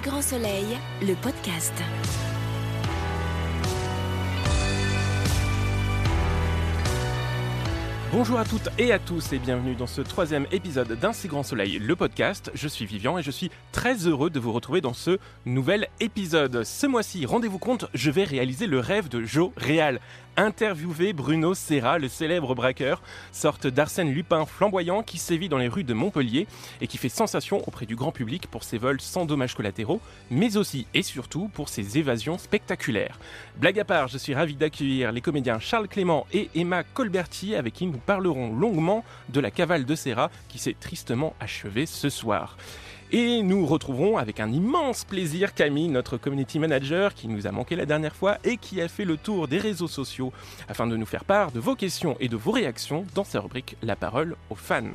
grand soleil, le podcast. Bonjour à toutes et à tous et bienvenue dans ce troisième épisode d'Un si grand soleil, le podcast. Je suis Vivian et je suis très heureux de vous retrouver dans ce nouvel épisode. Ce mois-ci, rendez-vous compte, je vais réaliser le rêve de Joe Réal interviewer Bruno Serra, le célèbre braqueur, sorte d'Arsène Lupin flamboyant qui sévit dans les rues de Montpellier et qui fait sensation auprès du grand public pour ses vols sans dommages collatéraux, mais aussi et surtout pour ses évasions spectaculaires. Blague à part, je suis ravi d'accueillir les comédiens Charles Clément et Emma Colberti avec qui nous parlerons longuement de la cavale de Serra qui s'est tristement achevée ce soir. Et nous retrouverons avec un immense plaisir Camille, notre community manager qui nous a manqué la dernière fois et qui a fait le tour des réseaux sociaux afin de nous faire part de vos questions et de vos réactions dans sa rubrique La parole aux fans.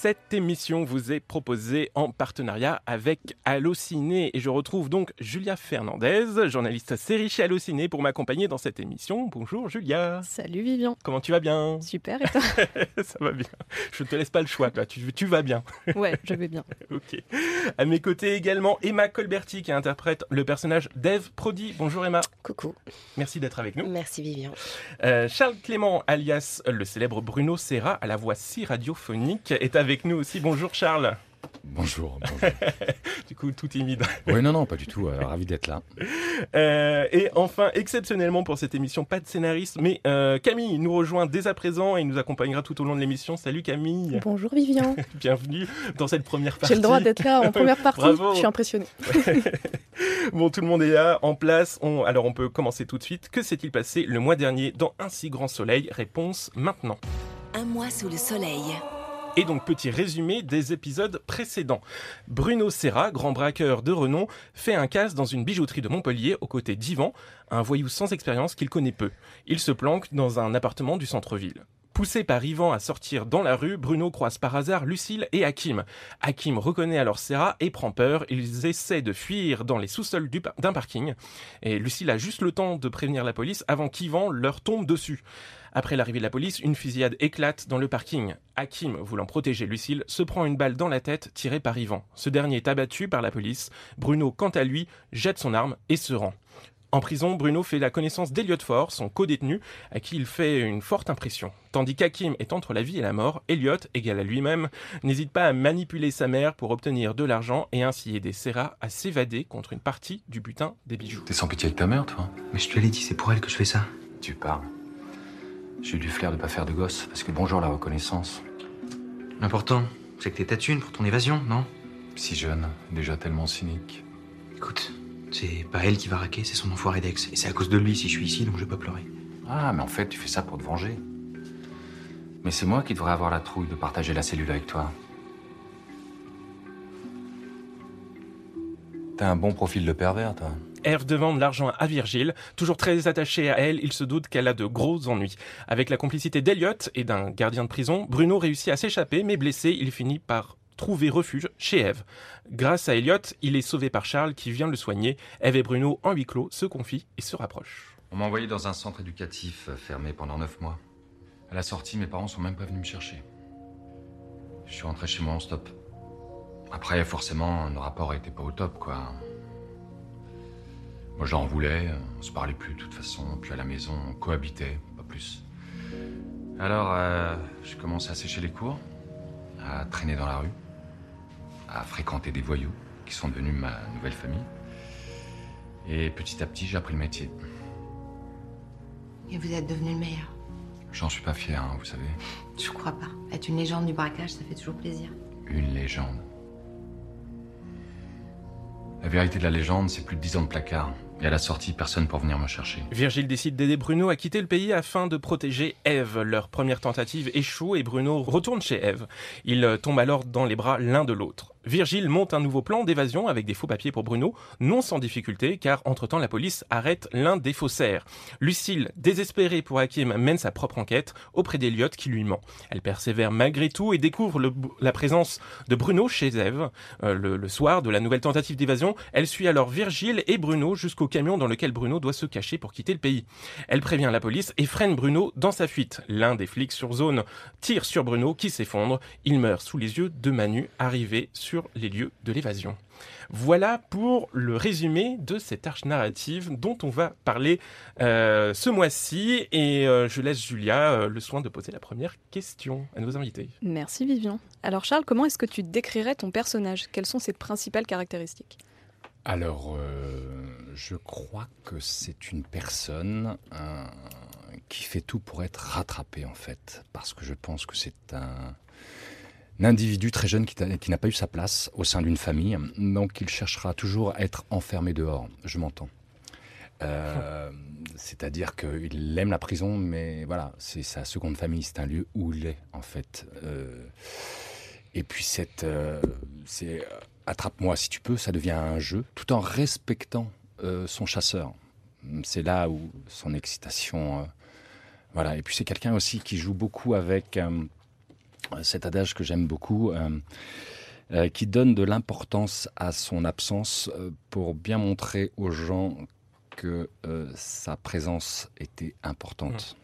Cette émission vous est proposée en partenariat avec Allociné et je retrouve donc Julia Fernandez, journaliste série chez Allociné pour m'accompagner dans cette émission. Bonjour Julia. Salut Vivian. Comment tu vas bien? Super et toi? Ça va bien. Je ne te laisse pas le choix, toi. Tu, tu vas bien. Ouais, je vais bien. ok. À mes côtés également Emma Colberti qui interprète le personnage d'Eve Prodi. Bonjour Emma. Coucou. Merci d'être avec nous. Merci Vivian. Euh, Charles Clément, alias le célèbre Bruno Serra, à la voix si radiophonique, est avec nous aussi. Bonjour Charles. Bonjour. bonjour. Du coup, tout timide. oui, non, non, pas du tout. euh, ravi d'être là. Euh, et enfin, exceptionnellement pour cette émission, pas de scénariste, mais euh, Camille nous rejoint dès à présent et nous accompagnera tout au long de l'émission. Salut Camille. Bonjour Vivian. Bienvenue dans cette première partie. J'ai le droit d'être là en première partie. Bravo. Je suis impressionnée. Bon, tout le monde est là, en place. On- Alors, on peut commencer tout de suite. Que s'est-il passé le mois dernier dans Un si grand soleil? Réponse maintenant. Un mois sous le soleil. Et donc, petit résumé des épisodes précédents. Bruno Serra, grand braqueur de renom, fait un casse dans une bijouterie de Montpellier aux côtés d'Ivan, un voyou sans expérience qu'il connaît peu. Il se planque dans un appartement du centre-ville. Poussé par Ivan à sortir dans la rue, Bruno croise par hasard Lucille et Hakim. Hakim reconnaît alors Serra et prend peur. Ils essaient de fuir dans les sous-sols d'un parking. Et Lucille a juste le temps de prévenir la police avant qu'Ivan leur tombe dessus. Après l'arrivée de la police, une fusillade éclate dans le parking. Hakim, voulant protéger Lucille, se prend une balle dans la tête tirée par Ivan. Ce dernier est abattu par la police. Bruno, quant à lui, jette son arme et se rend. En prison, Bruno fait la connaissance d'Eliot Ford, son co-détenu, à qui il fait une forte impression. Tandis qu'Hakim est entre la vie et la mort, Elliot, égal à lui-même, n'hésite pas à manipuler sa mère pour obtenir de l'argent et ainsi aider Serra à s'évader contre une partie du butin des bijoux. T'es sans pitié avec ta mère, toi Mais je te l'ai dit, c'est pour elle que je fais ça. Tu parles. J'ai eu du flair de pas faire de gosse, parce que bonjour la reconnaissance. L'important, c'est que t'es ta thune pour ton évasion, non? Si jeune, déjà tellement cynique. Écoute, c'est pas elle qui va raquer, c'est son enfoiré d'ex. Et c'est à cause de lui si je suis ici, donc je vais pas pleurer. Ah, mais en fait, tu fais ça pour te venger. Mais c'est moi qui devrais avoir la trouille de partager la cellule avec toi. T'as un bon profil de pervers, toi. Eve demande l'argent à Virgile. Toujours très attaché à elle, il se doute qu'elle a de gros ennuis. Avec la complicité d'Eliot et d'un gardien de prison, Bruno réussit à s'échapper, mais blessé, il finit par trouver refuge chez Eve. Grâce à Elliot, il est sauvé par Charles qui vient le soigner. Eve et Bruno, en huis clos, se confient et se rapprochent. On m'a envoyé dans un centre éducatif euh, fermé pendant neuf mois. À la sortie, mes parents sont même pas venus me chercher. Je suis rentré chez moi en stop. Après, forcément, nos rapports étaient pas au top, quoi. Moi, j'en voulais, on se parlait plus de toute façon, puis à la maison, on cohabitait, pas plus. Alors, euh, j'ai commencé à sécher les cours, à traîner dans la rue, à fréquenter des voyous qui sont devenus ma nouvelle famille. Et petit à petit, j'ai appris le métier. Et vous êtes devenu le meilleur. J'en suis pas fier, hein, vous savez. Je crois pas. Être une légende du braquage, ça fait toujours plaisir. Une légende. La vérité de la légende, c'est plus de dix ans de placard. Et à la sortie, personne pour venir me chercher. Virgile décide d'aider Bruno à quitter le pays afin de protéger Eve. Leur première tentative échoue et Bruno retourne chez Eve. Ils euh, tombent alors dans les bras l'un de l'autre. Virgile monte un nouveau plan d'évasion avec des faux papiers pour Bruno, non sans difficulté, car entre-temps la police arrête l'un des faussaires. Lucille, désespérée pour Hakim, mène sa propre enquête auprès d'Eliott qui lui ment. Elle persévère malgré tout et découvre la présence de Bruno chez Eve. Euh, le soir de la nouvelle tentative d'évasion, elle suit alors Virgile et Bruno jusqu'au camion dans lequel Bruno doit se cacher pour quitter le pays. Elle prévient la police et freine Bruno dans sa fuite. L'un des flics sur zone tire sur Bruno qui s'effondre. Il meurt sous les yeux de Manu, arrivé sur les lieux de l'évasion. Voilà pour le résumé de cette arche narrative dont on va parler euh, ce mois-ci. Et euh, je laisse Julia euh, le soin de poser la première question à nos invités. Merci Vivian. Alors Charles, comment est-ce que tu décrirais ton personnage? Quelles sont ses principales caractéristiques? Alors, euh, je crois que c'est une personne euh, qui fait tout pour être rattrapée en fait, parce que je pense que c'est un, un individu très jeune qui n'a pas eu sa place au sein d'une famille, donc il cherchera toujours à être enfermé dehors. Je m'entends. Euh, C'est-à-dire qu'il aime la prison, mais voilà, c'est sa seconde famille, c'est un lieu où il est en fait. Euh, et puis cette, euh, c'est attrape-moi si tu peux, ça devient un jeu, tout en respectant euh, son chasseur. C'est là où son excitation, euh, voilà. Et puis c'est quelqu'un aussi qui joue beaucoup avec euh, cet adage que j'aime beaucoup, euh, euh, qui donne de l'importance à son absence euh, pour bien montrer aux gens que euh, sa présence était importante.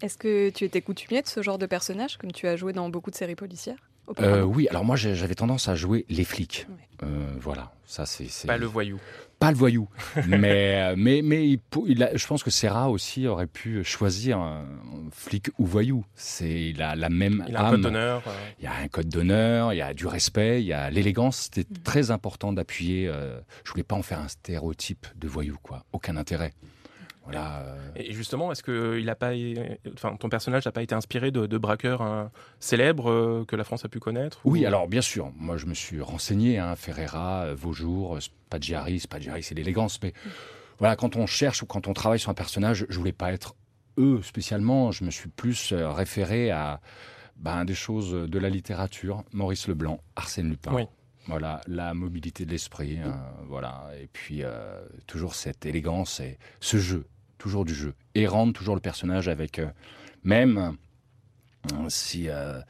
Est-ce que tu étais coutumier de ce genre de personnage, comme tu as joué dans beaucoup de séries policières? Euh, oui, alors moi j'avais tendance à jouer les flics. Ouais. Euh, voilà, ça c'est c'est- Pas le voyou. pas le voyou, mais euh, mais mais il, pou- il a- je pense que Serra aussi aurait pu choisir un flic ou voyou. C'est il a la même Il a un code d'honneur. euh, Il y a un code d'honneur, il y a du respect, il y a l'élégance. C'était très important d'appuyer. euh, je voulais pas en faire un stéréotype de voyou, quoi. Aucun intérêt. Voilà. euh, Et justement, est-ce que il a pas, enfin, ton personnage n'a pas été inspiré de, de braqueurs hein, célèbres euh, que la France a pu connaître Oui, ou- alors bien sûr. Moi, je me suis renseigné. Hein, Ferreira, euh, Vaujour, euh, Spaggiari. Spaggiari, c'est l'élégance. Mais voilà, quand on cherche ou quand on travaille sur un personnage, je voulais pas être eux spécialement. Je me suis plus euh, référé à ben, des choses de la littérature. Maurice Leblanc, Arsène Lupin. Oui. Voilà, la mobilité de l'esprit. euh, voilà. Et puis, euh, toujours cette élégance et ce jeu. Toujours du jeu. Et rendre toujours le personnage avec. euh, même euh, si. euh,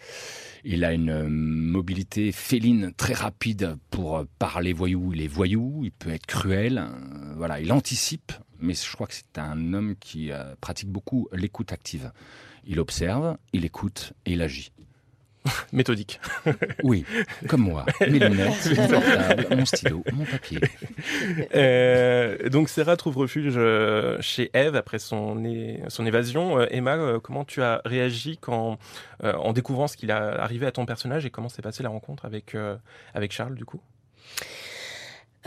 il a une mobilité féline très rapide pour parler voyou. Il est voyou, il peut être cruel. voilà, il anticipe, mais je crois que c'est un homme qui pratique beaucoup l'écoute active. Il observe, il écoute et il agit. méthodique. Oui, comme moi. Mes lunettes, mon portable, mon stylo, mon papier. Euh, donc Sarah trouve refuge euh, chez Eve après son, son évasion. Euh, Emma, comment tu as réagi quand, en découvrant ce qu'il a arrivé à ton personnage et comment s'est passée la rencontre avec, avec Charles du coup?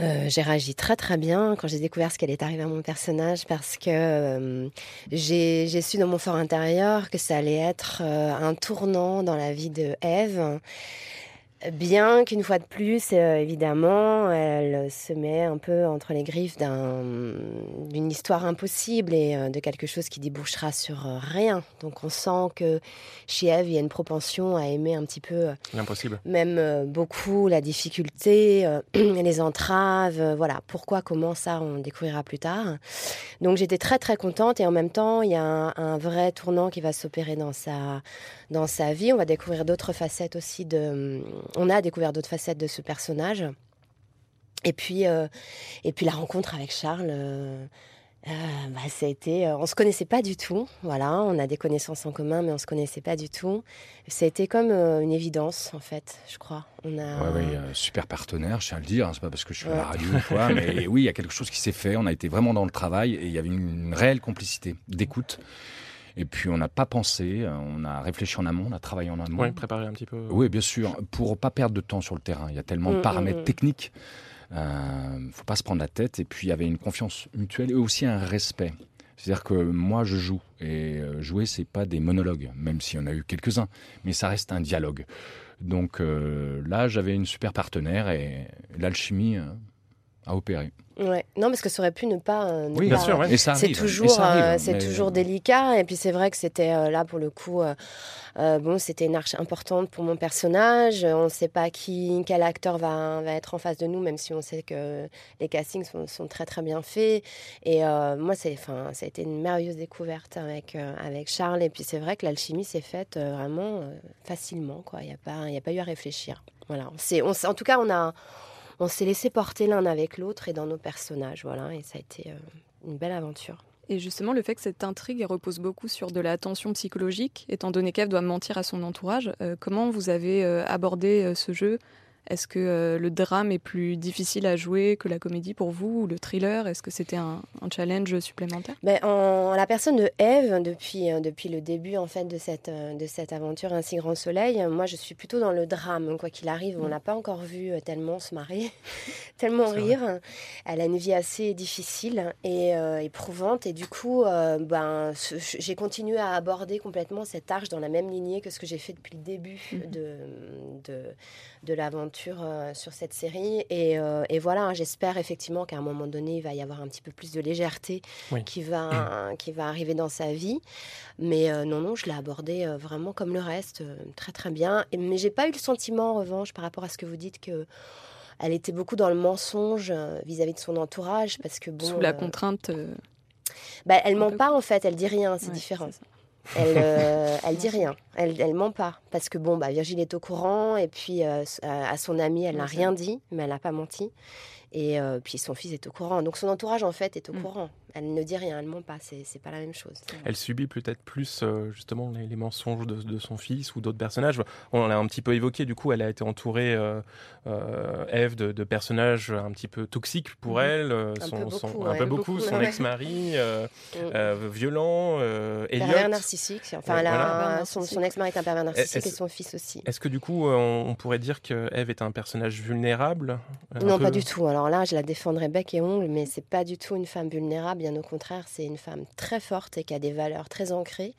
Euh, j'ai réagi très très bien quand j'ai découvert ce qui allait arriver à mon personnage parce que euh, j'ai j'ai su dans mon fort intérieur que ça allait être euh, un tournant dans la vie de Eve. Bien qu'une fois de plus, euh, évidemment, elle se met un peu entre les griffes d'un- d'une histoire impossible et euh, de quelque chose qui débouchera sur euh, rien. Donc on sent que chez Eve, il y a une propension à aimer un petit peu L'impossible. même beaucoup la difficulté, les entraves, voilà. Pourquoi, comment, ça, on découvrira plus tard. Donc j'étais très très contente et en même temps, il y a un, un vrai tournant qui va s'opérer dans sa, dans sa vie. On va découvrir d'autres facettes aussi de... On a découvert d'autres facettes de ce personnage. Et puis, euh, et puis la rencontre avec Charles... euh, euh, bah, ça a été, euh, on se connaissait pas du tout, voilà. On a des connaissances en commun, mais on se connaissait pas du tout. Ça a été comme euh, une évidence, en fait, je crois. On a. Ouais, ouais, super partenaire, je tiens à le dire. hein, c'est pas parce que je suis à la radio ou quoi, mais oui, il y a quelque chose qui s'est fait. On a été vraiment dans le travail et il y avait une, une réelle complicité d'écoute. Et puis on n'a pas pensé, euh, on a réfléchi en amont, on a travaillé en amont. Oui, préparer un petit peu. Oui, bien sûr, pour pas perdre de temps sur le terrain. Il y a tellement de Mm, paramètres mm, mm. techniques. Euh, faut pas se prendre la tête. Et puis il y avait une confiance mutuelle et aussi un respect. C'est-à-dire que moi je joue et euh, jouer c'est pas des monologues, même s'il y en a eu quelques-uns, mais ça reste un dialogue. Donc euh, là j'avais une super partenaire et l'alchimie euh, a opéré. Ouais. Non, parce que ça aurait pu ne pas. euh, ne Oui, pas- bien sûr, ouais. C'est toujours, euh, c'est mais- toujours délicat. Et puis c'est vrai que c'était euh, là pour le coup, euh, bon, c'était une arche importante pour mon personnage. On ne sait pas qui, quel acteur va, va être en face de nous, même si on sait que les castings sont, sont très très bien faits. Et moi, c'est, enfin, ça a été une merveilleuse découverte avec avec Charles. Et puis c'est vrai que l'alchimie s'est faite vraiment facilement. Quoi, il n'y a pas, il a pas eu à réfléchir. Voilà. C'est, en tout cas, on a on s'est laissé porter l'un avec l'autre et dans nos personnages, voilà, et ça a été euh, une belle aventure. Et justement, le fait que cette intrigue repose beaucoup sur de la tension psychologique, étant donné qu'Eve doit mentir à son entourage, euh, comment vous avez euh, abordé ce jeu? Est-ce que euh, le drame est plus difficile à jouer que la comédie pour vous, ou le thriller? Est-ce que c'était un, un challenge supplémentaire? Ben, en, la personne de Eve, depuis, euh, depuis le début en fait de cette, euh, de cette aventure Ainsi Grand Soleil, moi je suis plutôt dans le drame, quoi qu'il arrive. On l'a pas encore vu tellement se marier, tellement rire. Elle a une vie assez difficile et euh, éprouvante, et du coup, euh, ben, j'ai continué à aborder complètement cet arche dans la même lignée que ce que j'ai fait depuis le début Mhm. de, de, de l'aventure euh, sur cette série. Et, euh, et voilà, hein, j'espère effectivement qu'à un moment donné, il va y avoir un petit peu plus de légèreté Oui. qui, va, qui va arriver dans sa vie. Mais euh, non, non, je l'ai abordé vraiment comme le reste, très très bien. Et- mais j'ai pas eu le sentiment, en revanche, par rapport à ce que vous dites, que elle était beaucoup dans le mensonge vis-à-vis de son entourage, parce que bon, Sous la contrainte bah, elle ment pas en fait, elle dit rien, c'est ouais, différent. Elle, euh, elle dit rien, elle, elle ment pas. Parce que bon, bah, Virgile est au courant, et puis euh, s- à son ami, elle n'a rien dit, mais elle n'a pas menti. Et euh, puis son fils est au courant. Donc son entourage, en fait, est au Mm. courant. Elle ne dit rien, elle ment pas, c'est pas la même chose. Elle subit peut-être plus euh, justement les, les mensonges de, de son fils ou d'autres personnages. On l'a un petit peu évoqué, du coup, elle a été entourée, euh, euh, Eve, de, de personnages un petit peu toxiques pour Mhm. elle. euh, Un son, peu son- beaucoup, ouais. peu Un peu beaucoup, beaucoup, son ex-mari, euh, Mm. euh, violent, euh, Pervers narcissique. Enfin, Ouais, elle a- voilà. Pervers son, son ex-mari est un pervers narcissique et son fils aussi. Est-ce que du coup, euh, on, on pourrait dire que Eve est un personnage vulnérable? Non, peu- pas du tout. Alors là, je la défendrai bec et ongle, mais c'est pas du tout une femme vulnérable. Bien au contraire, c'est une femme très forte et qui a des valeurs très ancrées.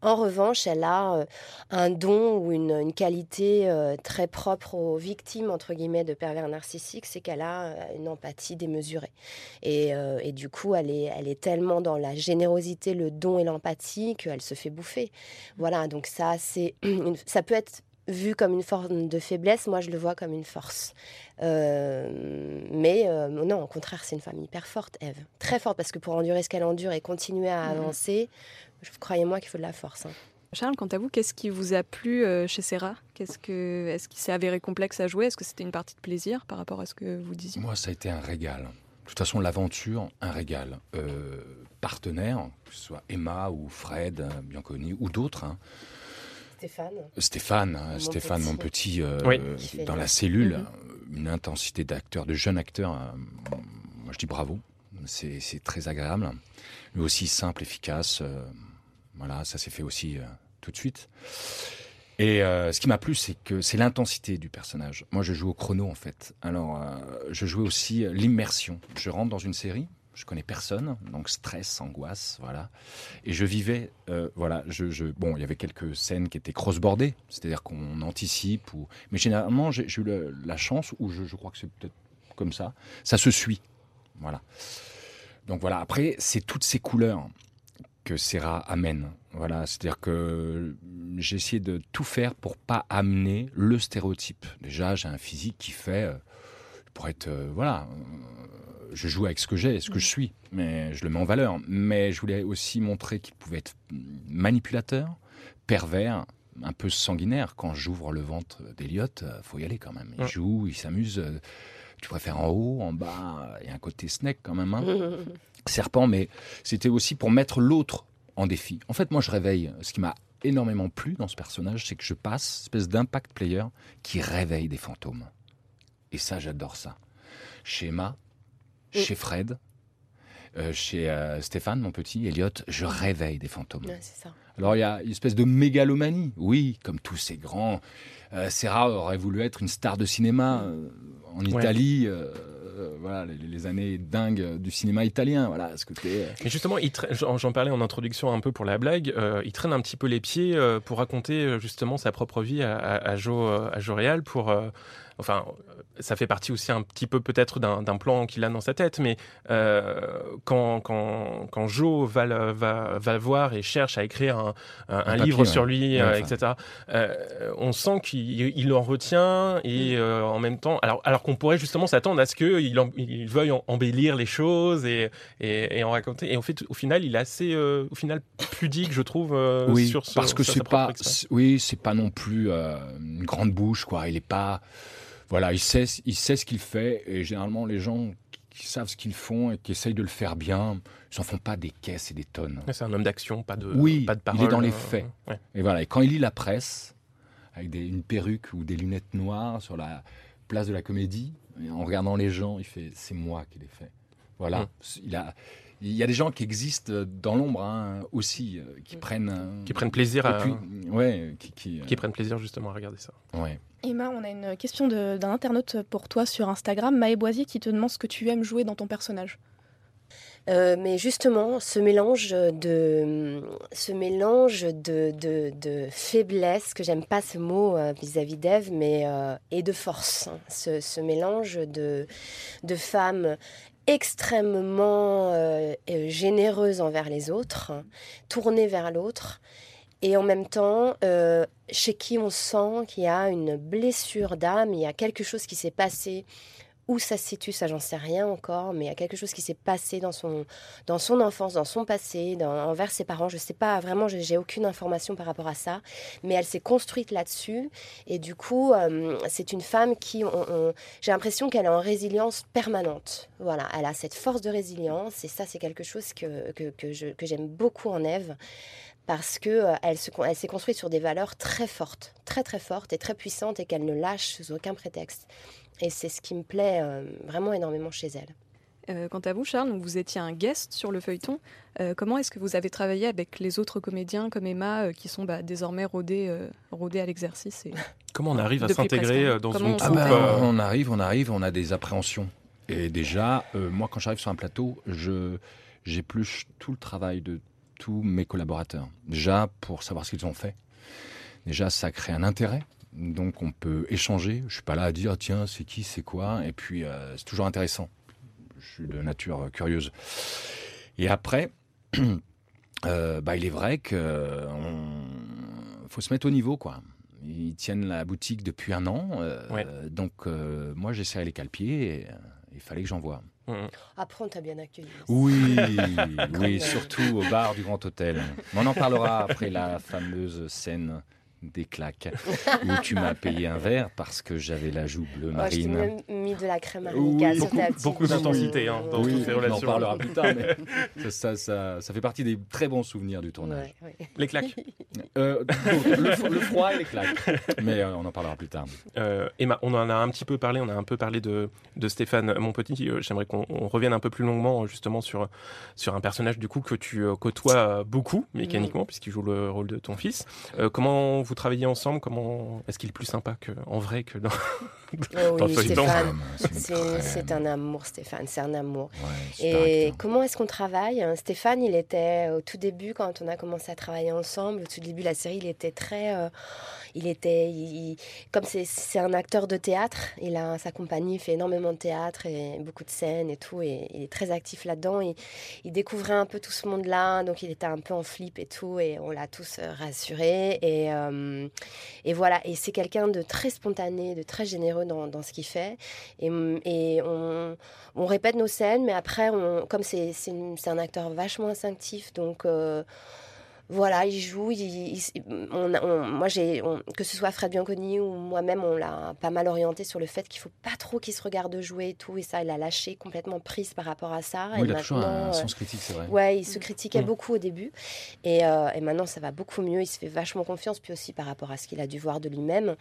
En revanche, elle a euh, un don ou une, qualité euh, très propre aux victimes, entre guillemets, de pervers narcissiques, c'est qu'elle a euh, une empathie démesurée. Et, et du coup, elle est, elle est tellement dans la générosité, le don et l'empathie qu'elle se fait bouffer. Voilà, donc ça, c'est ça peut être vu comme une forme de faiblesse, moi je le vois comme une force. Euh, mais euh, non, au contraire, c'est une femme hyper forte, Eve. Très forte, parce que pour endurer ce qu'elle endure et continuer à Mhm. avancer, croyez-moi qu'il faut de la force. hein. Charles, quant à vous, qu'est-ce qui vous a plu euh, chez Serra Qu'est-ce que, Est-ce qu'il s'est avéré complexe à jouer? Est-ce que c'était une partie de plaisir par rapport à ce que vous disiez? Moi, ça a été un régal. De toute façon, l'aventure, un régal. Euh, partenaire, que ce soit Emma ou Fred, bien connu, ou d'autres. hein. Stéphane Stéphane, hein, Mon Stéphane, petit. mon petit, euh, Oui. Dans la cellule, euh, une intensité d'acteur, de jeune acteur. euh, moi, je dis bravo. C'est très agréable. Mais aussi simple, efficace. euh, voilà, ça s'est fait aussi euh, tout de suite. Et euh, ce qui m'a plu, c'est que c'est l'intensité du personnage. Moi, je joue au chrono, en fait. Alors, euh, je jouais aussi euh, l'immersion. Je rentre dans une série, je connais personne, donc stress, angoisse, voilà. Et je vivais, euh, voilà, je, bon, il y avait quelques scènes qui étaient cross-bordées, c'est-à-dire qu'on anticipe, ou, mais généralement, j'ai eu la chance, ou je, crois que c'est peut-être comme ça, ça se suit, voilà. Donc voilà, après, c'est toutes ces couleurs que Serra amène. Voilà, c'est-à-dire que j'ai essayé de tout faire pour pas amener le stéréotype. Déjà, j'ai un physique qui fait euh, pour être euh, voilà, je joue avec ce que j'ai, ce que je suis, mais je le mets en valeur. Mais je voulais aussi montrer qu'il pouvait être manipulateur, pervers, un peu sanguinaire. Quand j'ouvre le ventre d'Eliott, euh, faut y aller quand même. Il joue, il s'amuse. euh, Tu préfères en haut, en bas, il y a un côté snake quand même. hein serpent, mais c'était aussi pour mettre l'autre en défi. En fait, moi, je réveille. Ce qui m'a énormément plu dans ce personnage, c'est que je passe, une espèce d'impact player qui réveille des fantômes. Et ça, j'adore ça. Chez Chez Fred, euh, chez euh, Stéphane, mon petit, Elliot, je réveille des fantômes. Ouais, c'est ça. Alors il y a une espèce de mégalomanie, oui, comme tous ces grands. Euh, Serra aurait voulu être une star de cinéma euh, en Italie, voilà, les, les années dingues du cinéma italien, voilà, ce côté. Mais justement, j'en parlais en introduction un peu pour la blague. euh, il traîne un petit peu les pieds euh, pour raconter justement sa propre vie à, à, à Joe, à Joe Real pour. Enfin, ça fait partie aussi un petit peu peut-être d'un plan qu'il a dans sa tête, mais euh, quand, quand, quand Joe va, le- va, va voir et cherche à écrire un, un- livre sur lui, Ouais, euh, etc., euh, on sent qu'il il en retient et euh, en même temps, alors, alors qu'on pourrait justement s'attendre à ce qu'il en- il veuille en- embellir les choses et, et, et en raconter. Et au fait, au final, il est assez, au final, pudique, je trouve, oui, sur ce. parce que c'est pas, oui, c'est pas non plus une grande bouche, quoi. Il est pas, Voilà, il sait, il sait ce qu'il fait et généralement les gens qui savent ce qu'ils font et qui essayent de le faire bien, ils s'en font pas des caisses et des tonnes. C'est un homme d'action, pas de, Oui, pas de parole. il est dans les euh, faits. ouais. Et voilà, et quand il lit la presse, avec des- une perruque ou des lunettes noires sur la place de la comédie, en regardant les gens, il fait c'est moi qui l'ai fait. Voilà, Mm. il, a, il y a des gens qui existent dans l'ombre hein, aussi, euh, qui prennent. euh, Qui prennent plaisir à, ouais, qui, qui, qui prennent plaisir justement à regarder ça. ouais. Emma, on a une question d'un internaute pour toi sur Instagram, Maë Boisier, qui te demande ce que tu aimes jouer dans ton personnage. Euh, mais justement, ce mélange de, ce mélange de, de, de faiblesse, que j'aime pas ce mot euh, vis-à-vis d'Ève, mais euh, et de force. hein. Ce, ce mélange de, de femme extrêmement euh, euh, généreuse envers les autres, hein, tournée vers l'autre, et en même temps, euh, chez qui on sent qu'il y a une blessure d'âme, il y a quelque chose qui s'est passé où ça se situe, ça j'en sais rien encore, mais il y a quelque chose qui s'est passé dans son, dans son enfance, dans son passé, envers ses parents. Je sais pas, vraiment, j'ai aucune information par rapport à ça, mais elle s'est construite là-dessus. Et du coup, euh, c'est une femme qui, j'ai l'impression qu'elle est en résilience permanente. Voilà, elle a cette force de résilience, et ça, c'est quelque chose que, que, que j'aime beaucoup en Ève. Parce que euh, elle se con- elle s'est construite sur des valeurs très fortes, très très fortes et très puissantes, et qu'elle ne lâche sous aucun prétexte. Et c'est ce qui me plaît euh, vraiment énormément chez elle. Euh, quant à vous, Charles, vous étiez un guest sur le feuilleton. Euh, comment est-ce que vous avez travaillé avec les autres comédiens comme Emma, euh, qui sont bah, désormais rodés, euh, rodés à l'exercice et... Comment on arrive à Depuis s'intégrer dans Comment une on Ah euh, on arrive, on arrive, on a des appréhensions. Et déjà, euh, moi, quand j'arrive sur un plateau, je j'épluche tout le travail de tous mes collaborateurs. Déjà, pour savoir ce qu'ils ont fait. Déjà, ça crée un intérêt. Donc, on peut échanger. Je suis pas là à dire, tiens, c'est qui, c'est quoi. Et puis, euh, c'est toujours intéressant. Je suis de nature euh, curieuse. Et après, euh, bah, il est vrai que euh, on- faut se mettre au niveau, quoi. Ils tiennent la boutique depuis un an, Ouais. donc moi j'ai serré les cale-pieds et il fallait que j'envoie. Mm, Après, on t'a bien accueilli. Oui, oui, même. surtout au bar du Grand Hôtel. On en parlera après la fameuse scène des claques tu m'as payé un verre parce que j'avais la joue bleu Oh, je t'ai marine. mis de la crème Oui, arnica sur beaucoup- beaucoup d'intensité, hein, dans oui, toutes ces on en relations. parlera plus tard, mais ça, ça, ça- ça fait partie des très bons souvenirs du tournage. Ouais, ouais. Les claques. Euh, le, fro- le froid et les claques. Mais euh, on en parlera plus tard. Euh, Emma, on en a un petit peu parlé, on a un peu parlé de, de Stéphane Monpetit. J'aimerais qu'on on revienne un peu plus longuement justement sur, sur un personnage du coup que tu côtoies beaucoup mécaniquement puisqu'il joue le rôle de ton fils. Euh, comment vous travaillez ensemble Comment est-ce qu'il est plus sympa que, en vrai que dans Oh oui. Stéphane, C'est un amour, Stéphane, c'est un amour. Ouais, Et acteur. comment est-ce qu'on travaille? Stéphane, il était au tout début, quand on a commencé à travailler ensemble, au tout début de la série, il était très. euh, il était. il- comme c'est- un acteur de théâtre, il a sa compagnie, il fait énormément de théâtre et beaucoup de scènes et tout, et il est très actif là-dedans. Il, il découvrait un peu tout ce monde-là, donc il était un peu en flip et tout, et on l'a tous euh, rassuré. Et, euh, et voilà, et c'est quelqu'un de très spontané, de très généreux dans, ce qu'il fait. Et, on, répète nos scènes, mais après, comme c'est un acteur vachement instinctif, donc euh, voilà, il joue. il- il- on, a- on- moi, j'ai, que ce soit Fred Bianconi ou moi-même, on l'a pas mal orienté sur le fait qu'il faut pas trop qu'il se regarde jouer et tout. Et ça, il a lâché complètement prise par rapport à ça. Oui, et il a toujours un, euh, sens critique, c'est vrai. Ouais, il se critiquait Mm. beaucoup au début. Et, euh, et maintenant, ça va beaucoup mieux. Il se fait vachement confiance, puis aussi par rapport à ce qu'il a dû voir de lui-même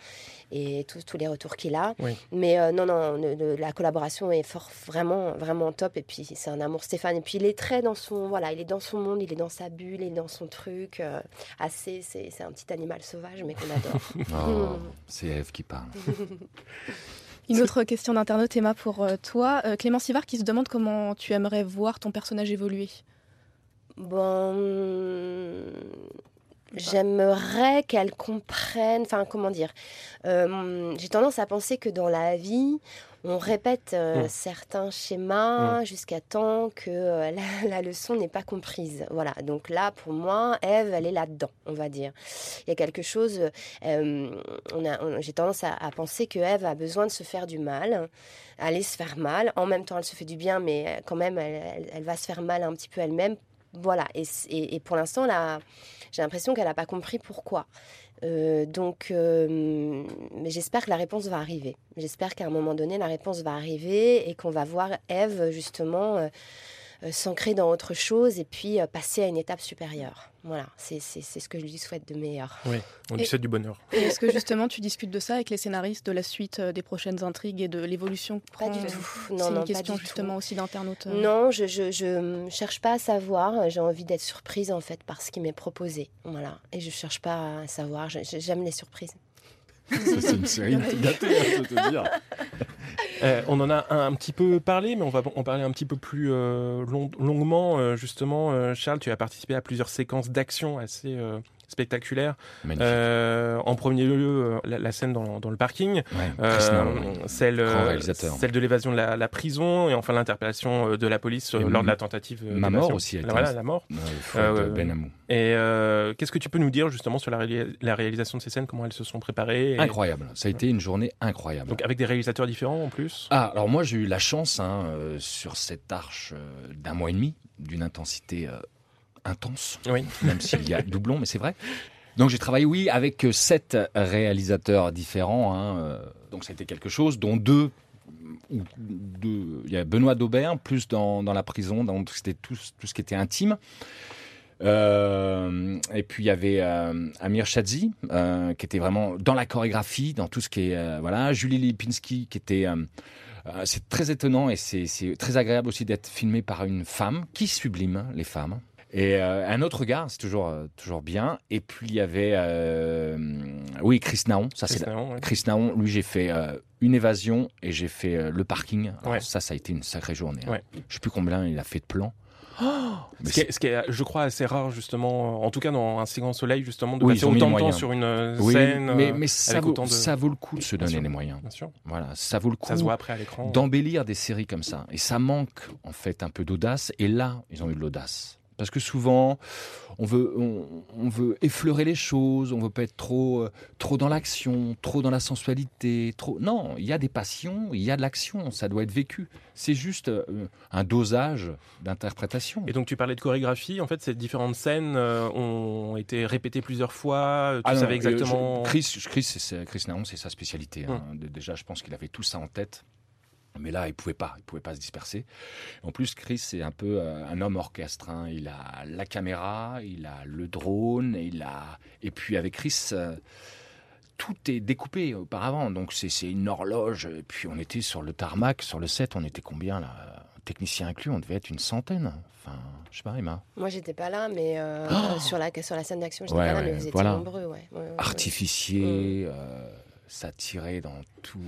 et tous tous les retours qu'il a. Oui. Mais euh, non, non, le- le- la collaboration est fort, vraiment, vraiment top. Et puis, c'est un amour Stéphane. Et puis, il est très dans son, voilà, il est dans son monde, il est dans sa bulle, il est dans son truc. Euh, assez, c'est c'est un petit animal sauvage, mais qu'on adore. Oh, c'est Eve qui parle. Une autre question d'internaute, Emma, pour euh, toi. Euh, Clément Sivard qui se demande comment tu aimerais voir ton personnage évoluer. Bon, j'aimerais qu'elle comprenne, enfin comment dire, Euh, j'ai tendance à penser que dans la vie, on répète euh, Mm. certains schémas jusqu'à temps que euh, la, la leçon n'est pas comprise. Voilà, donc là, pour moi, Eve, elle est là-dedans, on va dire. Il y a quelque chose, euh, on a- on- j'ai tendance à, à penser que Eve a besoin de se faire du mal, aller se faire mal. En même temps, elle se fait du bien, mais quand même, elle, elle- elle va se faire mal un petit peu elle-même voilà, et, c- et- et pour l'instant, là, j'ai l'impression qu'elle n'a pas compris pourquoi. Euh, donc, euh, mais j'espère que la réponse va arriver. J'espère qu'à un moment donné, la réponse va arriver et qu'on va voir Eve justement euh, s'ancrer dans autre chose et puis euh, passer à une étape supérieure. Voilà, c'est c'est- c'est ce que je lui souhaite de meilleur. Oui, on lui souhaite du bonheur. Est-ce que justement tu discutes de ça avec les scénaristes de la suite euh, des prochaines intrigues et de l'évolution que Pas prend du euh, tout. C'est Non, une non, pas question du tout. justement aussi d'internautes. euh. Non, je, je, je cherche pas à savoir. J'ai envie d'être surprise en fait par ce qui m'est proposé. Voilà. Et je cherche pas à savoir. J'aime les surprises. C'est une série gâtée, hein, je peux te dire. Euh, on en a un, petit peu parlé, mais on va en parler un petit peu plus euh, long- longuement. Euh, justement, Charles, tu as participé à plusieurs séquences d'action assez Magnifique. Euh, en premier lieu, euh, la, la scène dans, dans le parking, Ouais, euh, celle, de l'évasion de la, la prison, et enfin l'interpellation de la police Et lors de la tentative. ma mort aussi été Voilà, la mort. Et qu'est-ce que tu peux nous dire justement sur la, réali- la réalisation de ces scènes, comment elles se sont préparées et- Incroyable. Ça a été une journée incroyable. Donc avec des réalisateurs différents en plus? Ah, alors moi j'ai eu la chance hein, euh, sur cette arche euh, d'un mois et demi, d'une intensité euh, intense, Oui. même s'il y a doublon, mais c'est vrai. Donc j'ai travaillé, oui, avec euh, sept réalisateurs différents. hein, euh, donc c'était quelque chose, dont deux. deux- Il y a Benoît Daubert, plus dans, dans la prison, donc c'était tout, tout ce qui était intime. Euh, et puis il y avait euh, Amir Shadzi, euh, qui était vraiment dans la chorégraphie, dans tout ce qui est voilà, Julie Lipinski, qui était c'est très étonnant et c'est c'est très agréable aussi d'être filmé par une femme qui sublime les femmes? Et euh, un autre gars, c'est toujours euh, toujours bien. Et puis il y avait euh, oui Chris Naon, ça Chris Naon, ouais. Chris Naon, lui j'ai fait une évasion et j'ai fait le parking. Alors, Ouais. Ça, ça a été une sacrée journée. hein. Ouais. Je sais plus combien il a fait de plans. Ce qui, est, ce qui est, je crois, assez rare, justement, en tout cas dans un si grand soleil, justement, de Oui, passer autant de temps sur une Oui, scène. mais, mais ça, avec vaut, autant de- ça vaut le coup de se donner sûr. les moyens. Bien sûr. Voilà, ça vaut le coup Ça se voit après à l'écran. d'embellir des séries comme ça. Et ça manque en fait un peu d'audace. Et là, ils ont eu de l'audace. Parce que souvent, on veut, on, on veut effleurer les choses, on veut pas être trop, euh, trop dans l'action, trop dans la sensualité. Trop... Non, il y a des passions, il y a de l'action, ça doit être vécu. C'est juste euh, un dosage d'interprétation. Et donc tu parlais de chorégraphie. En fait, ces différentes scènes euh, ont été répétées plusieurs fois. Tu Ah savais exactement. je- Chris, Chris, Chris Naon, c'est sa spécialité. hein. Hum. Déjà, je pense qu'il avait tout ça en tête. Mais là, il pouvait pas, il pouvait pas se disperser. En plus, Chris, c'est un peu euh, un homme orchestre. hein. Il a la caméra, il a le drone, il a. Et puis avec Chris, euh, tout est découpé auparavant. Donc c'est une horloge. Et puis on était sur le tarmac, sur le set, on était combien là? Technicien inclus, on devait être une centaine. Enfin, je sais pas, Emma. Moi, j'étais pas là, mais euh, Oh sur, la, sur la scène d'action, j'étais Ouais, pas là, ouais, mais vous étiez voilà. nombreux. Ouais. Artificier, euh, ça tirait dans tout,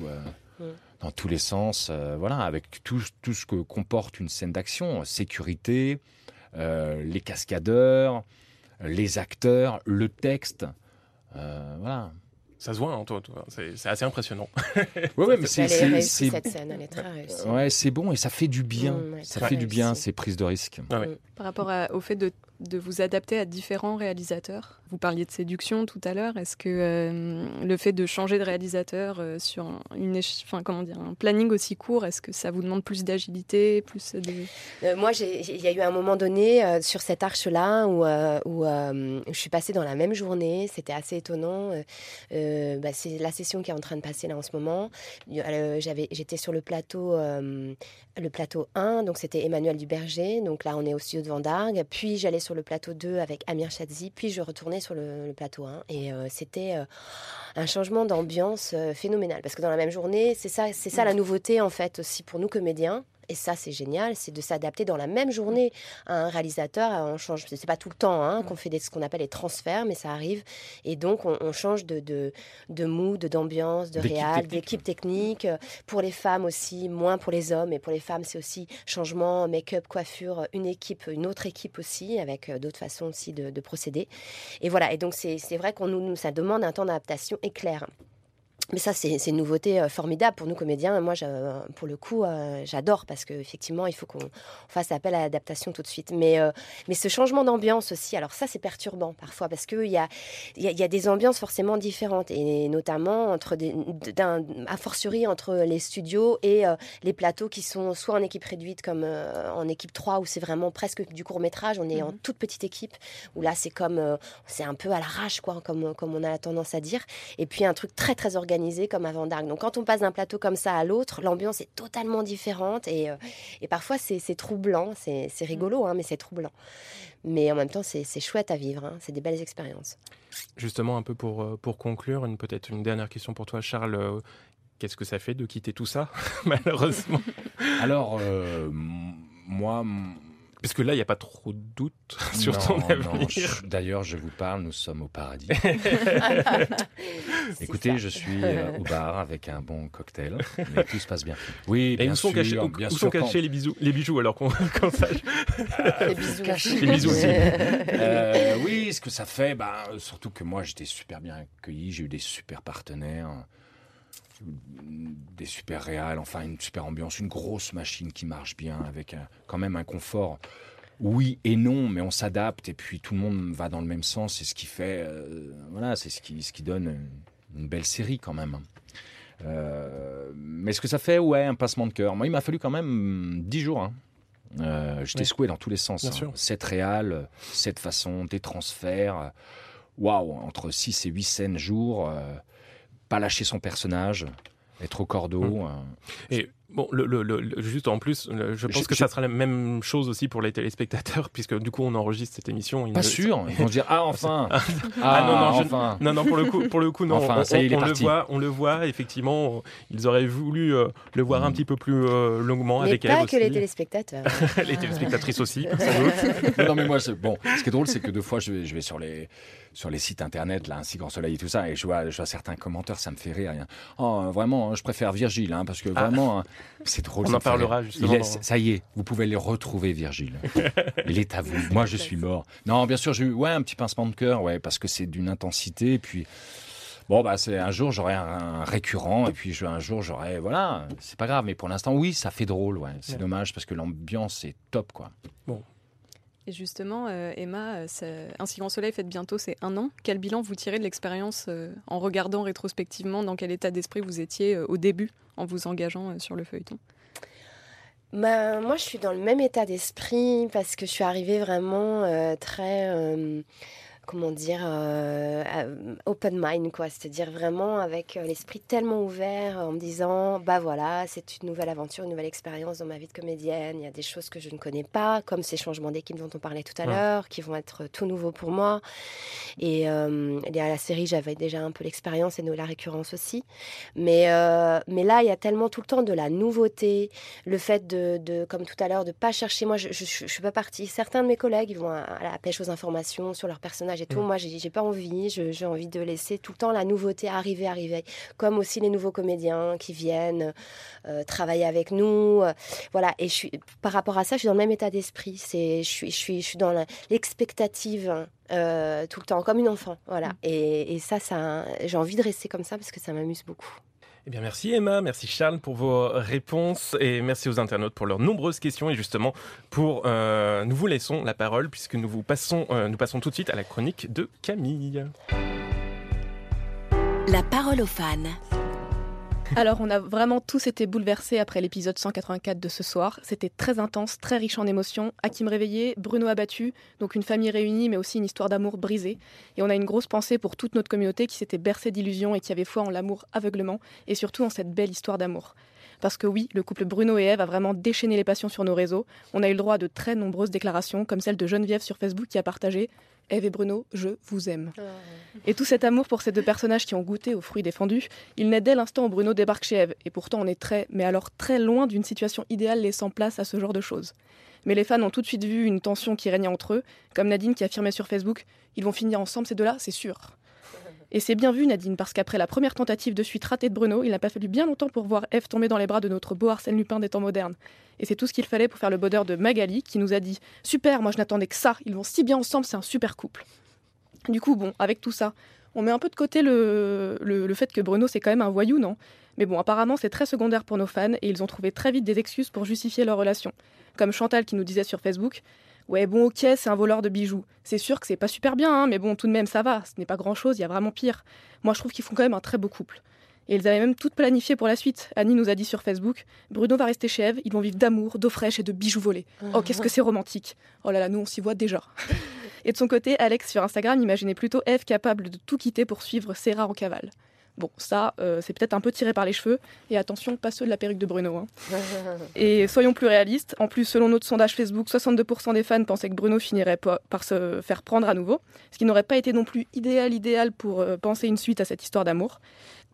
Mm. Dans tous les sens. euh, voilà, avec tout, tout ce que comporte une scène d'action, sécurité, euh, les cascadeurs, les acteurs, le texte. euh, voilà. Ça se voit, hein, toi. toi. C'est c'est assez impressionnant. Ouais, ouais, mais c'est cette scène, elle est très réussie. ouais, c'est bon et ça fait du bien. Mm, ça fait du bien ces prises de risque. Ah ouais. Mm. Par rapport à- au fait de, de vous adapter à différents réalisateurs, vous parliez de séduction tout à l'heure. Est-ce que euh, le fait de changer de réalisateur euh, sur un, une enfin, comment dire, un planning aussi court, est-ce que ça vous demande plus d'agilité, plus de... Euh, moi, il y a eu un moment donné sur cette arche-là où, où je suis passée dans la même journée. C'était assez étonnant. Bah, c'est la session qui est en train de passer là en ce moment. J'étais sur le plateau, le plateau 1, donc c'était Emmanuel Duberger. Donc là, on est au studio de Vendargue. Puis j'allais sur le plateau 2 avec Amir Chadzi. Puis je retournais sur le, plateau 1. Et euh, c'était euh, un changement d'ambiance euh, phénoménal. Parce que dans la même journée, c'est ça, c'est ça la nouveauté en fait aussi pour nous comédiens. Et ça, c'est génial, c'est de s'adapter dans la même journée à un réalisateur. On change, c'est pas tout le temps hein, qu'on fait des, ce qu'on appelle les transferts, mais ça arrive. Et donc, on, on change de, de, de mood, d'ambiance, de réal, d'équipe technique. Pour les femmes aussi, moins pour les hommes. Et pour les femmes, c'est aussi changement, make-up, coiffure, une équipe, une autre équipe aussi, avec euh, d'autres façons aussi de, de procéder. Et voilà. Et donc, c'est vrai qu'on nous- ça demande un temps d'adaptation éclair. Mais ça, c'est une nouveauté euh, formidable pour nous comédiens. Moi, pour le coup, euh, j'adore parce qu'effectivement, il faut qu'on fasse appel à l'adaptation tout de suite. Mais, euh, mais ce changement d'ambiance aussi, alors ça, c'est perturbant parfois parce qu'il y a, y, y a des ambiances forcément différentes et notamment entre des, a fortiori entre les studios et les plateaux qui sont soit en équipe réduite comme en équipe 3 où c'est vraiment presque du court métrage. On est en mhm. toute petite équipe où là, c'est comme, c'est un peu à l'arrache, quoi, comme, comme on a tendance à dire. Et puis un truc très, très organisé comme avant Dark. Donc quand on passe d'un plateau comme ça à l'autre, l'ambiance est totalement différente et, euh, et parfois c'est troublant, c'est rigolo, hein, mais c'est troublant. Mais en même temps, c'est chouette à vivre, hein. c'est des belles expériences. Justement, un peu pour, euh, pour conclure, peut-être une dernière question pour toi, Charles. Euh, qu'est-ce que ça fait de quitter tout ça, malheureusement? Alors, moi, parce que là, il n'y a pas trop de doute sur ton avenir. D'ailleurs, je vous parle, nous sommes au paradis. Écoutez, je suis euh, au bar avec un bon cocktail, mais tout se passe bien. Oui, bien où sûr. Sont cachés, bien où, sont cachés les, bisous, les bijoux alors qu'on sache Les bisous cachés. Les bisous aussi. Euh, oui, ce que ça fait, bah, surtout que moi, j'étais super bien accueilli, j'ai eu des super partenaires des super réals, enfin une super ambiance, une grosse machine qui marche bien avec quand même un confort. Oui et non, mais on s'adapte et puis tout le monde va dans le même sens. C'est ce qui fait, euh, voilà, c'est ce qui, ce qui donne une belle série quand même. Euh, mais ce que ça fait, ouais, un passement de cœur? Moi, il m'a fallu quand même dix jours. Hein. Euh, J'étais secoué dans tous les sens. Hein. Cette réal, cette façon, des transferts. Waouh, entre 6 et 8 scènes jour pas lâcher son personnage, être au cordeau. Hum. Euh. Et bon, le, juste en plus, je pense que ça sera la même chose aussi pour les téléspectateurs, puisque du coup on enregistre cette émission. Pas sûr, ils vont dire ah enfin, ah, ah, non non, enfin. non non pour le coup pour le coup non, enfin, on, ça y est, on, le voit, on le voit effectivement, ils auraient voulu euh, le voir un mm. petit peu plus euh, longuement mais avec pas elle. Pas que les téléspectateurs. les téléspectatrices aussi, sans doute. non mais moi bon, ce qui est drôle c'est que deux fois je vais, je vais sur les sur les sites internet, là, ainsi grand soleil et tout ça, et je vois, je vois certains commentaires, ça me fait rire. Oh, vraiment, hein, je préfère Virgile, hein, parce que ah. vraiment, hein, c'est drôle. On en parlera justement. ça y est, vous pouvez les retrouver, Virgile. Il est à vous. Moi, je suis mort. Non, bien sûr, j'ai eu ouais, un petit pincement de cœur, ouais, parce que c'est d'une intensité, et puis. Bon, bah, c'est un jour j'aurai un, récurrent et puis un jour j'aurai voilà, c'est pas grave. Mais pour l'instant, oui, ça fait drôle. Ouais, c'est dommage parce que l'ambiance est top, quoi. Bon, et justement, euh, Emma, euh, Un si grand soleil fête bientôt c'est un an. Quel bilan vous tirez de l'expérience euh, en regardant rétrospectivement dans quel état d'esprit vous étiez au début en vous engageant sur le feuilleton? Bah, Moi, je suis dans le même état d'esprit parce que je suis arrivée vraiment très comment dire, euh, euh, open mind, quoi. C'est-à-dire vraiment avec euh, l'esprit tellement ouvert en me disant, bah voilà, c'est une nouvelle aventure, une nouvelle expérience dans ma vie de comédienne. Il y a des choses que je ne connais pas, comme ces changements d'équipe dont on parlait tout à l'heure, qui vont être tout nouveaux pour moi. Et, à la série, j'avais déjà un peu l'expérience et la récurrence aussi. Mais, mais là, il y a tellement tout le temps de la nouveauté, le fait de, comme tout à l'heure, de pas chercher. Moi, je, ne suis pas partie. Certains de mes collègues, ils vont à, à la pêche aux informations sur leur personnage et tout. Mm. Moi, j'ai pas envie. J'ai envie de laisser tout le temps la nouveauté arriver, arriver. Comme aussi les nouveaux comédiens qui viennent euh, travailler avec nous. Euh, voilà. Et je suis, par rapport à ça, je suis dans le même état d'esprit. C'est, je suis, je suis, je suis dans l'expectative. Euh, tout le temps, comme une enfant, voilà. Mm. Et, et ça, ça j'ai envie de rester comme ça parce que ça m'amuse beaucoup. Eh bien, merci Emma, merci Charles pour vos réponses et merci aux internautes pour leurs nombreuses questions. Et justement, pour euh, nous vous laissons la parole puisque nous vous passons, euh, nous passons tout de suite à la chronique de Camille. La parole aux fans. Alors, on a vraiment tous été bouleversés après l'épisode 184 de ce soir. C'était très intense, très riche en émotions. Hakim réveillé, Bruno abattu, donc une famille réunie, mais aussi une histoire d'amour brisée. Et on a une grosse pensée pour toute notre communauté qui s'était bercée d'illusions et qui avait foi en l'amour aveuglement, et surtout en cette belle histoire d'amour. Parce que oui, le couple Bruno et Eve a vraiment déchaîné les passions sur nos réseaux. On a eu le droit à de très nombreuses déclarations, comme celle de Geneviève sur Facebook qui a partagé Eve et Bruno, je vous aime. Oh. Et tout cet amour pour ces deux personnages qui ont goûté aux fruits défendus, il naît dès l'instant où Bruno débarque chez Eve. Et pourtant, on est très, mais alors très loin d'une situation idéale laissant place à ce genre de choses. Mais les fans ont tout de suite vu une tension qui régnait entre eux, comme Nadine qui affirmait sur Facebook Ils vont finir ensemble ces deux-là, c'est sûr. Et c'est bien vu, Nadine, parce qu'après la première tentative de suite ratée de Bruno, il n'a pas fallu bien longtemps pour voir Eve tomber dans les bras de notre beau Arsène Lupin des temps modernes. Et c'est tout ce qu'il fallait pour faire le bonheur de Magali, qui nous a dit Super, moi je n'attendais que ça, ils vont si bien ensemble, c'est un super couple. Du coup, bon, avec tout ça, On met un peu de côté le, le, le fait que Bruno c'est quand même un voyou, non? Mais bon, apparemment c'est très secondaire pour nos fans et ils ont trouvé très vite des excuses pour justifier leur relation. Comme Chantal qui nous disait sur Facebook Ouais, bon, ok, c'est un voleur de bijoux. C'est sûr que c'est pas super bien, hein, mais bon, tout de même, ça va. Ce n'est pas grand chose, il y a vraiment pire. Moi, je trouve qu'ils font quand même un très beau couple. Et ils avaient même tout planifié pour la suite. Annie nous a dit sur Facebook Bruno va rester chez Eve, ils vont vivre d'amour, d'eau fraîche et de bijoux volés. Oh, qu'est-ce que c'est romantique Oh là là, nous, on s'y voit déjà. et de son côté, Alex sur Instagram imaginait plutôt Eve capable de tout quitter pour suivre Serra en cavale. Bon, ça, euh, c'est peut-être un peu tiré par les cheveux. Et attention, pas ceux de la perruque de Bruno. hein. Et soyons plus réalistes. En plus, selon notre sondage Facebook, 62% des fans pensaient que Bruno finirait pa- par se faire prendre à nouveau. Ce qui n'aurait pas été non plus idéal, idéal pour euh, penser une suite à cette histoire d'amour.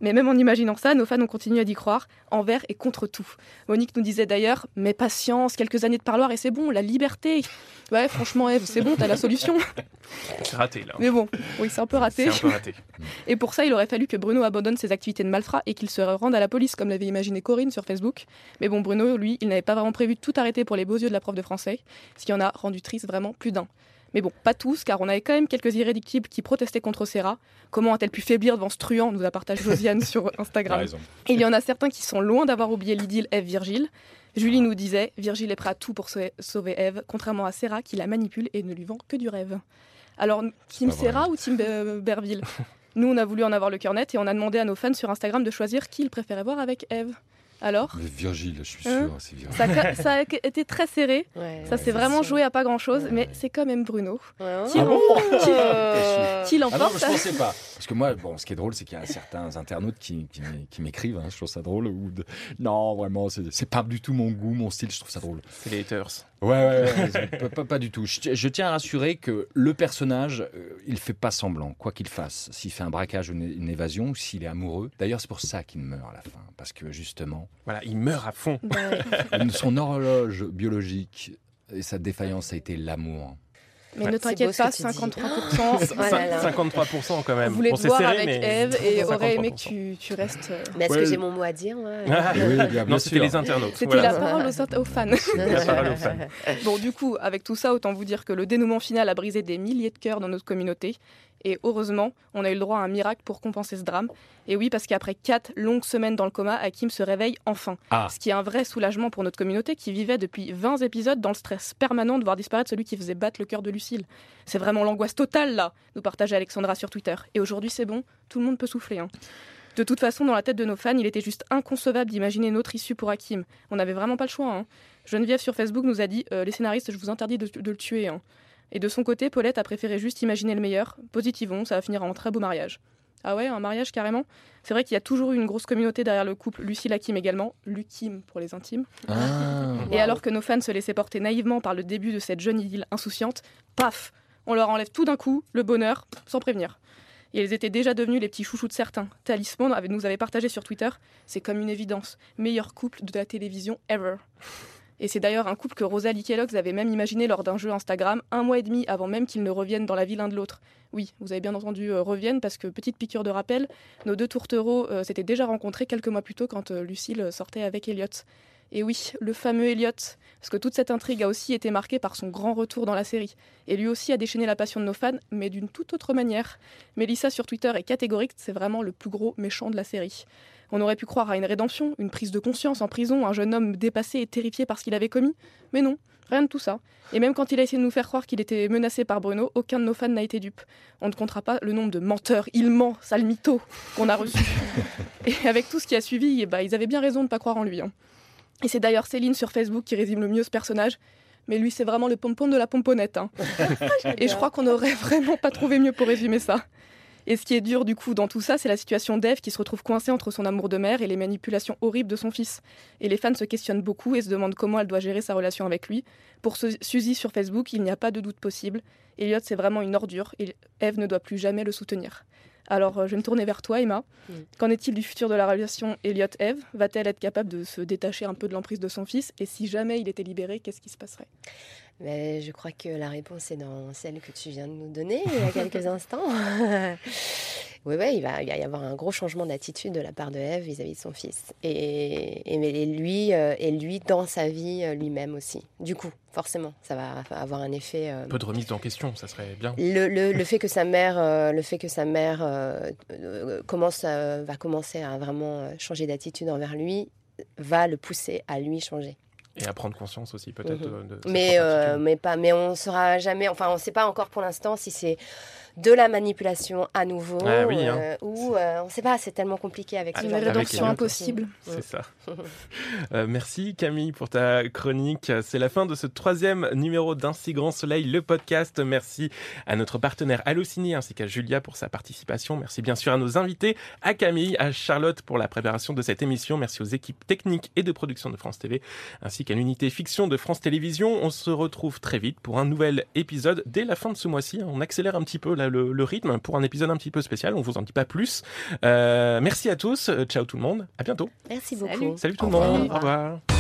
Mais même en imaginant ça, nos fans ont continué à y croire, envers et contre tout. Monique nous disait d'ailleurs Mais patience, quelques années de parloir et c'est bon, la liberté. Ouais, franchement, Eve, c'est bon, t'as la solution. C'est raté là. Mais bon, oui, c'est un peu raté. C'est un peu raté. Et pour ça, il aurait fallu que Bruno abandonne ses activités de malfrat et qu'il se rende à la police, comme l'avait imaginé Corinne sur Facebook. Mais bon, Bruno, lui, il n'avait pas vraiment prévu de tout arrêter pour les beaux yeux de la prof de français, ce qui en a rendu triste vraiment plus d'un. Mais bon, pas tous, car on avait quand même quelques irréductibles qui protestaient contre Serra. Comment a-t-elle pu faiblir devant ce truand nous a partagé Josiane sur Instagram. Et il y en a certains qui sont loin d'avoir oublié l'idylle Eve-Virgile. Julie nous disait Virgile est prêt à tout pour sauver- Eve, contrairement à Serra qui la manipule et ne lui vend que du rêve. Alors, Team. Serra ou Team Be- Berville? Nous, on a voulu en avoir le cœur net et on a demandé à nos fans sur Instagram de choisir qui ils préféraient voir avec Eve. Alors, Mais Virgile, je suis Hein sûr, c'est Virgile. ça, a- ça a été très serré. Ouais, Ça s'est c'est vraiment joué à pas grand chose, Ouais. mais c'est quand même Bruno. Ouais, Qui ouais. l'em- qui- Euh, qui Ah non, l'emporte. je pensais pas. Parce que moi, bon, ce qui est drôle, c'est qu'il y a certains internautes qui, qui m'é- qui m'écrivent, hein, je trouve ça drôle, ou de... non, vraiment, c'est c'est pas du tout mon goût, mon style, je trouve ça drôle. C'est les haters. Ouais, ouais, ouais, pas, pas- pas du tout. Je, je tiens à rassurer que le personnage, euh, il fait pas semblant, quoi qu'il fasse. S'il fait un braquage ou une, une évasion, s'il est amoureux. D'ailleurs, c'est pour ça qu'il meurt à la fin, parce que justement, Voilà, il meurt à fond. Son horloge biologique et sa défaillance a été l'amour. Mais Ouais, ne t'inquiète pas, que tu dis. 53%. Oh là là. 53% quand même. voulait Bon, te voir serré, avec mais Eve et aurait aimé que 53%. tu, tu restes. euh, Mais est-ce Ouais. que j'ai mon mot à dire moi Ah, Oui, bien, bien non, c'était les internautes. C'était voilà. la parole aux, aux fans. La parole aux fans. Bon, du coup, avec tout ça, autant vous dire que le dénouement final a brisé des milliers de cœurs dans notre communauté. Et heureusement, on a eu le droit à un miracle pour compenser ce drame. Et oui, parce qu'après quatre longues semaines dans le coma, Hakim se réveille enfin. Ah. Ce qui est un vrai soulagement pour notre communauté qui vivait depuis 20 épisodes dans le stress permanent de voir disparaître celui qui faisait battre le cœur de Lucille. C'est vraiment l'angoisse totale, là, nous partageait Alexandra sur Twitter. Et aujourd'hui, c'est bon, tout le monde peut souffler. hein. De toute façon, dans la tête de nos fans, il était juste inconcevable d'imaginer une autre issue pour Hakim. On n'avait vraiment pas le choix. hein. Geneviève sur Facebook nous a dit euh, Les scénaristes, je vous interdis de, de le tuer. hein. Et de son côté, Paulette a préféré juste imaginer le meilleur. Positivons, ça va finir en très beau mariage. Ah ouais, un mariage carrément C'est vrai qu'il y a toujours eu une grosse communauté derrière le couple Lucille Hakim également, Lukim pour les intimes. Ah. Et alors que nos fans se laissaient porter naïvement par le début de cette jeune idylle insouciante, paf On leur enlève tout d'un coup le bonheur, sans prévenir. Et ils étaient déjà devenus les petits chouchous de certains. Talisman nous avait partagé sur Twitter, c'est comme une évidence. Meilleur couple de la télévision ever. Et c'est d'ailleurs un couple que Rosalie Kellogg's avait même imaginé lors d'un jeu Instagram, un mois et demi avant même qu'ils ne reviennent dans la vie l'un de l'autre. Oui, vous avez bien entendu euh, reviennent parce que petite piqûre de rappel, nos deux tourtereaux euh, s'étaient déjà rencontrés quelques mois plus tôt quand euh, Lucille sortait avec Elliot. Et oui, le fameux Elliot, parce que toute cette intrigue a aussi été marquée par son grand retour dans la série. Et lui aussi a déchaîné la passion de nos fans, mais d'une toute autre manière. Mélissa sur Twitter est catégorique, c'est vraiment le plus gros méchant de la série. On aurait pu croire à une rédemption, une prise de conscience en prison, un jeune homme dépassé et terrifié par ce qu'il avait commis. Mais non, rien de tout ça. Et même quand il a essayé de nous faire croire qu'il était menacé par Bruno, aucun de nos fans n'a été dupe. On ne comptera pas le nombre de menteurs, il ment, sale mytho, qu'on a reçu. et avec tout ce qui a suivi, ben, ils avaient bien raison de ne pas croire en lui. hein. Et c'est d'ailleurs Céline sur Facebook qui résume le mieux ce personnage. Mais lui, c'est vraiment le pompon de la pomponnette. hein. Et je crois qu'on n'aurait vraiment pas trouvé mieux pour résumer ça. Et ce qui est dur du coup dans tout ça, c'est la situation d'Eve qui se retrouve coincée entre son amour de mère et les manipulations horribles de son fils. Et les fans se questionnent beaucoup et se demandent comment elle doit gérer sa relation avec lui. Pour Su- Suzy sur Facebook, il n'y a pas de doute possible. Elliot, c'est vraiment une ordure et Eve ne doit plus jamais le soutenir. Alors, euh, je vais me tourner vers toi, Emma. Mm. Qu'en est-il du futur de la relation Elliot-Eve Va-t-elle être capable de se détacher un peu de l'emprise de son fils? Et si jamais il était libéré, qu'est-ce qui se passerait? Mais je crois que la réponse est dans celle que tu viens de nous donner il y a quelques instants. Oui, oui, il va, il va y avoir un gros changement d'attitude de la part de Eve vis-à-vis de son fils. Et, et, mais- et lui, euh, et lui dans sa vie euh, lui-même aussi. Du coup, forcément, ça va avoir un effet. euh, Un peu de remise en question, ça serait bien. le, le- le fait que sa mère, euh, le fait que sa mère euh, commence, va commencer à vraiment changer d'attitude envers lui, va le pousser à lui changer. Et à prendre conscience aussi peut-être Mhm. de, Mais, euh, mais pas, mais on saura jamais. Enfin, on ne sait pas encore pour l'instant si c'est de la manipulation à nouveau Ah oui, hein. euh, ou euh, on ne sait pas. C'est tellement compliqué avec ce Ah, Une genre de rédemption impossible. C'est ça. Euh, merci Camille pour ta chronique. C'est la fin de ce troisième numéro d'Un si grand soleil, le podcast. Merci à notre partenaire Allociné ainsi qu'à Julia pour sa participation. Merci bien sûr à nos invités, à Camille, à Charlotte pour la préparation de cette émission. Merci aux équipes techniques et de production de France TV ainsi qu'à l'unité fiction de France Télévisions. On se retrouve très vite pour un nouvel épisode dès la fin de ce mois-ci. On accélère un petit peu le, le rythme pour un épisode un petit peu spécial. On vous en dit pas plus. Euh, merci à tous. Euh, Ciao tout le monde. À bientôt. Merci beaucoup. Salut tout Au le revoir. monde. Au revoir.